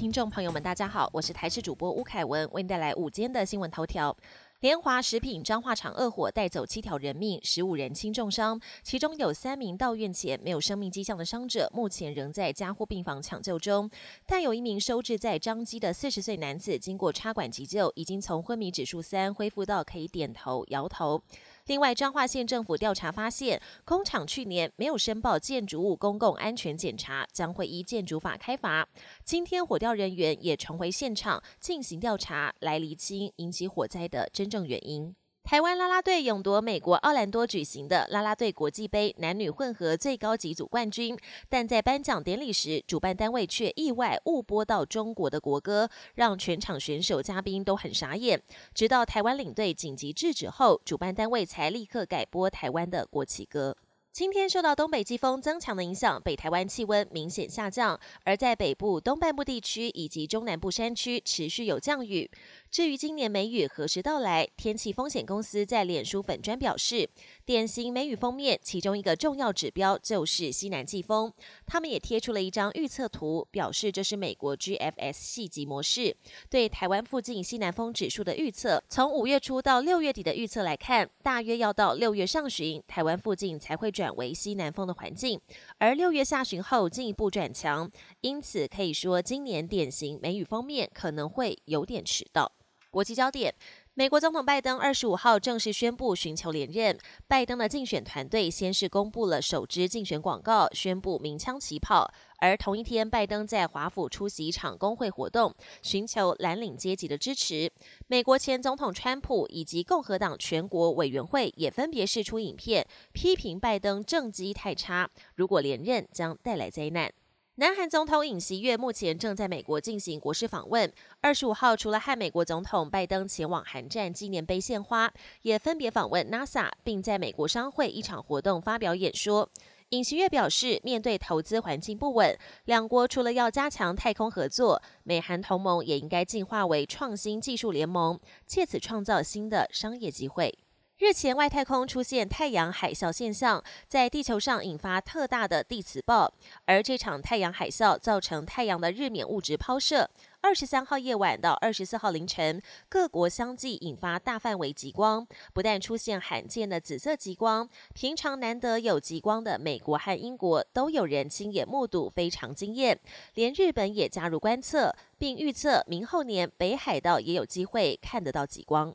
听众朋友们，大家好，我是台视主播吴凯文，为您带来午间的新闻头条。联华食品彰化厂恶火带走七条人命，十五人轻重伤，其中有三名到院前没有生命迹象的伤者，目前仍在加护病房抢救中。但有一名收治在张基的四十岁男子，经过插管急救，已经从昏迷指数三恢复到可以点头摇头。另外，彰化县政府调查发现，工厂去年没有申报建筑物公共安全检查，将会依建筑法开罚。今天火调人员也重回现场进行调查，来厘清引起火灾的真正原因。台湾啦啦队勇夺美国奥兰多举行的啦啦队国际杯男女混合最高级组冠军，但在颁奖典礼时，主办单位却意外误播到中国的国歌，让全场选手嘉宾都很傻眼。直到台湾领队紧急制止后，主办单位才立刻改播台湾的国旗歌。今天受到东北季风增强的影响，北台湾气温明显下降，而在北部东半部地区以及中南部山区持续有降雨。至于今年梅雨何时到来，天气风险公司在脸书粉专表示，典型梅雨封面其中一个重要指标就是西南季风。他们也贴出了一张预测图，表示这是美国 GFS 系级模式对台湾附近西南风指数的预测。从五月初到六月底的预测来看，大约要到六月上旬，台湾附近才会。转为西南风的环境，而六月下旬后进一步转强，因此可以说今年典型梅雨封面可能会有点迟到。国际焦点。美国总统拜登二十五号正式宣布寻求连任。拜登的竞选团队先是公布了首支竞选广告，宣布鸣枪起跑。而同一天，拜登在华府出席一场工会活动，寻求蓝领阶级的支持。美国前总统川普以及共和党全国委员会也分别释出影片，批评拜登政绩太差，如果连任将带来灾难。南韩总统尹锡悦目前正在美国进行国事访问。二十五号，除了和美国总统拜登前往韩战纪念碑献花，也分别访问 NASA，并在美国商会一场活动发表演说。尹锡悦表示，面对投资环境不稳，两国除了要加强太空合作，美韩同盟也应该进化为创新技术联盟，借此创造新的商业机会。日前，外太空出现太阳海啸现象，在地球上引发特大的地磁暴，而这场太阳海啸造成太阳的日冕物质抛射。二十三号夜晚到二十四号凌晨，各国相继引发大范围极光，不但出现罕见的紫色极光，平常难得有极光的美国和英国都有人亲眼目睹，非常惊艳。连日本也加入观测，并预测明后年北海道也有机会看得到极光。